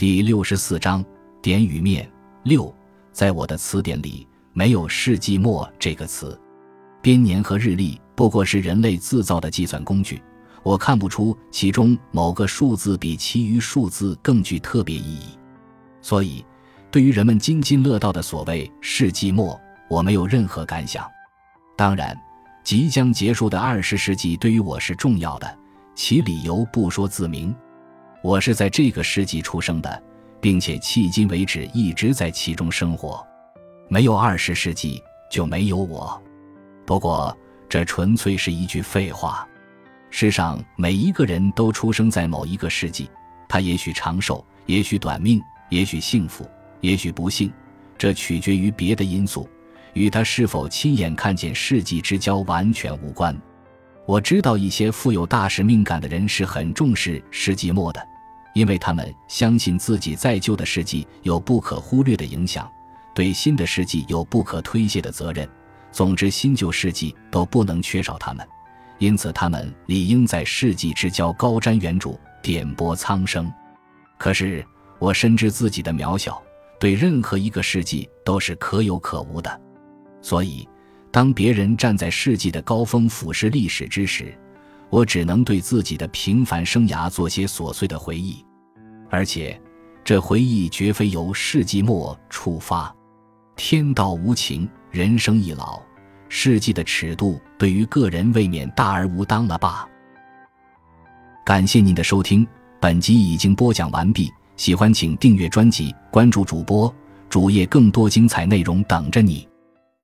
第六十四章点与面六，在我的词典里没有“世纪末”这个词。编年和日历不过是人类制造的计算工具，我看不出其中某个数字比其余数字更具特别意义。所以，对于人们津津乐道的所谓“世纪末”，我没有任何感想。当然，即将结束的二十世纪对于我是重要的，其理由不说自明。我是在这个世纪出生的，并且迄今为止一直在其中生活。没有二十世纪，就没有我。不过，这纯粹是一句废话。世上每一个人都出生在某一个世纪，他也许长寿，也许短命，也许幸福，也许不幸，这取决于别的因素。与他是否亲眼看见世纪之交完全无关。我知道一些富有大使命感的人是很重视世纪末的，因为他们相信自己在旧的世纪有不可忽略的影响，对新的世纪有不可推卸的责任。总之，新旧世纪都不能缺少他们，因此他们理应在世纪之交高瞻远瞩，点拨苍生。可是我深知自己的渺小，对任何一个世纪都是可有可无的。所以，当别人站在世纪的高峰俯视历史之时，我只能对自己的平凡生涯做些琐碎的回忆，而且，这回忆绝非由世纪末触发。天道无情，人生易老，世纪的尺度对于个人未免大而无当了吧？感谢您的收听，本集已经播讲完毕。喜欢请订阅专辑，关注主播主页，更多精彩内容等着你。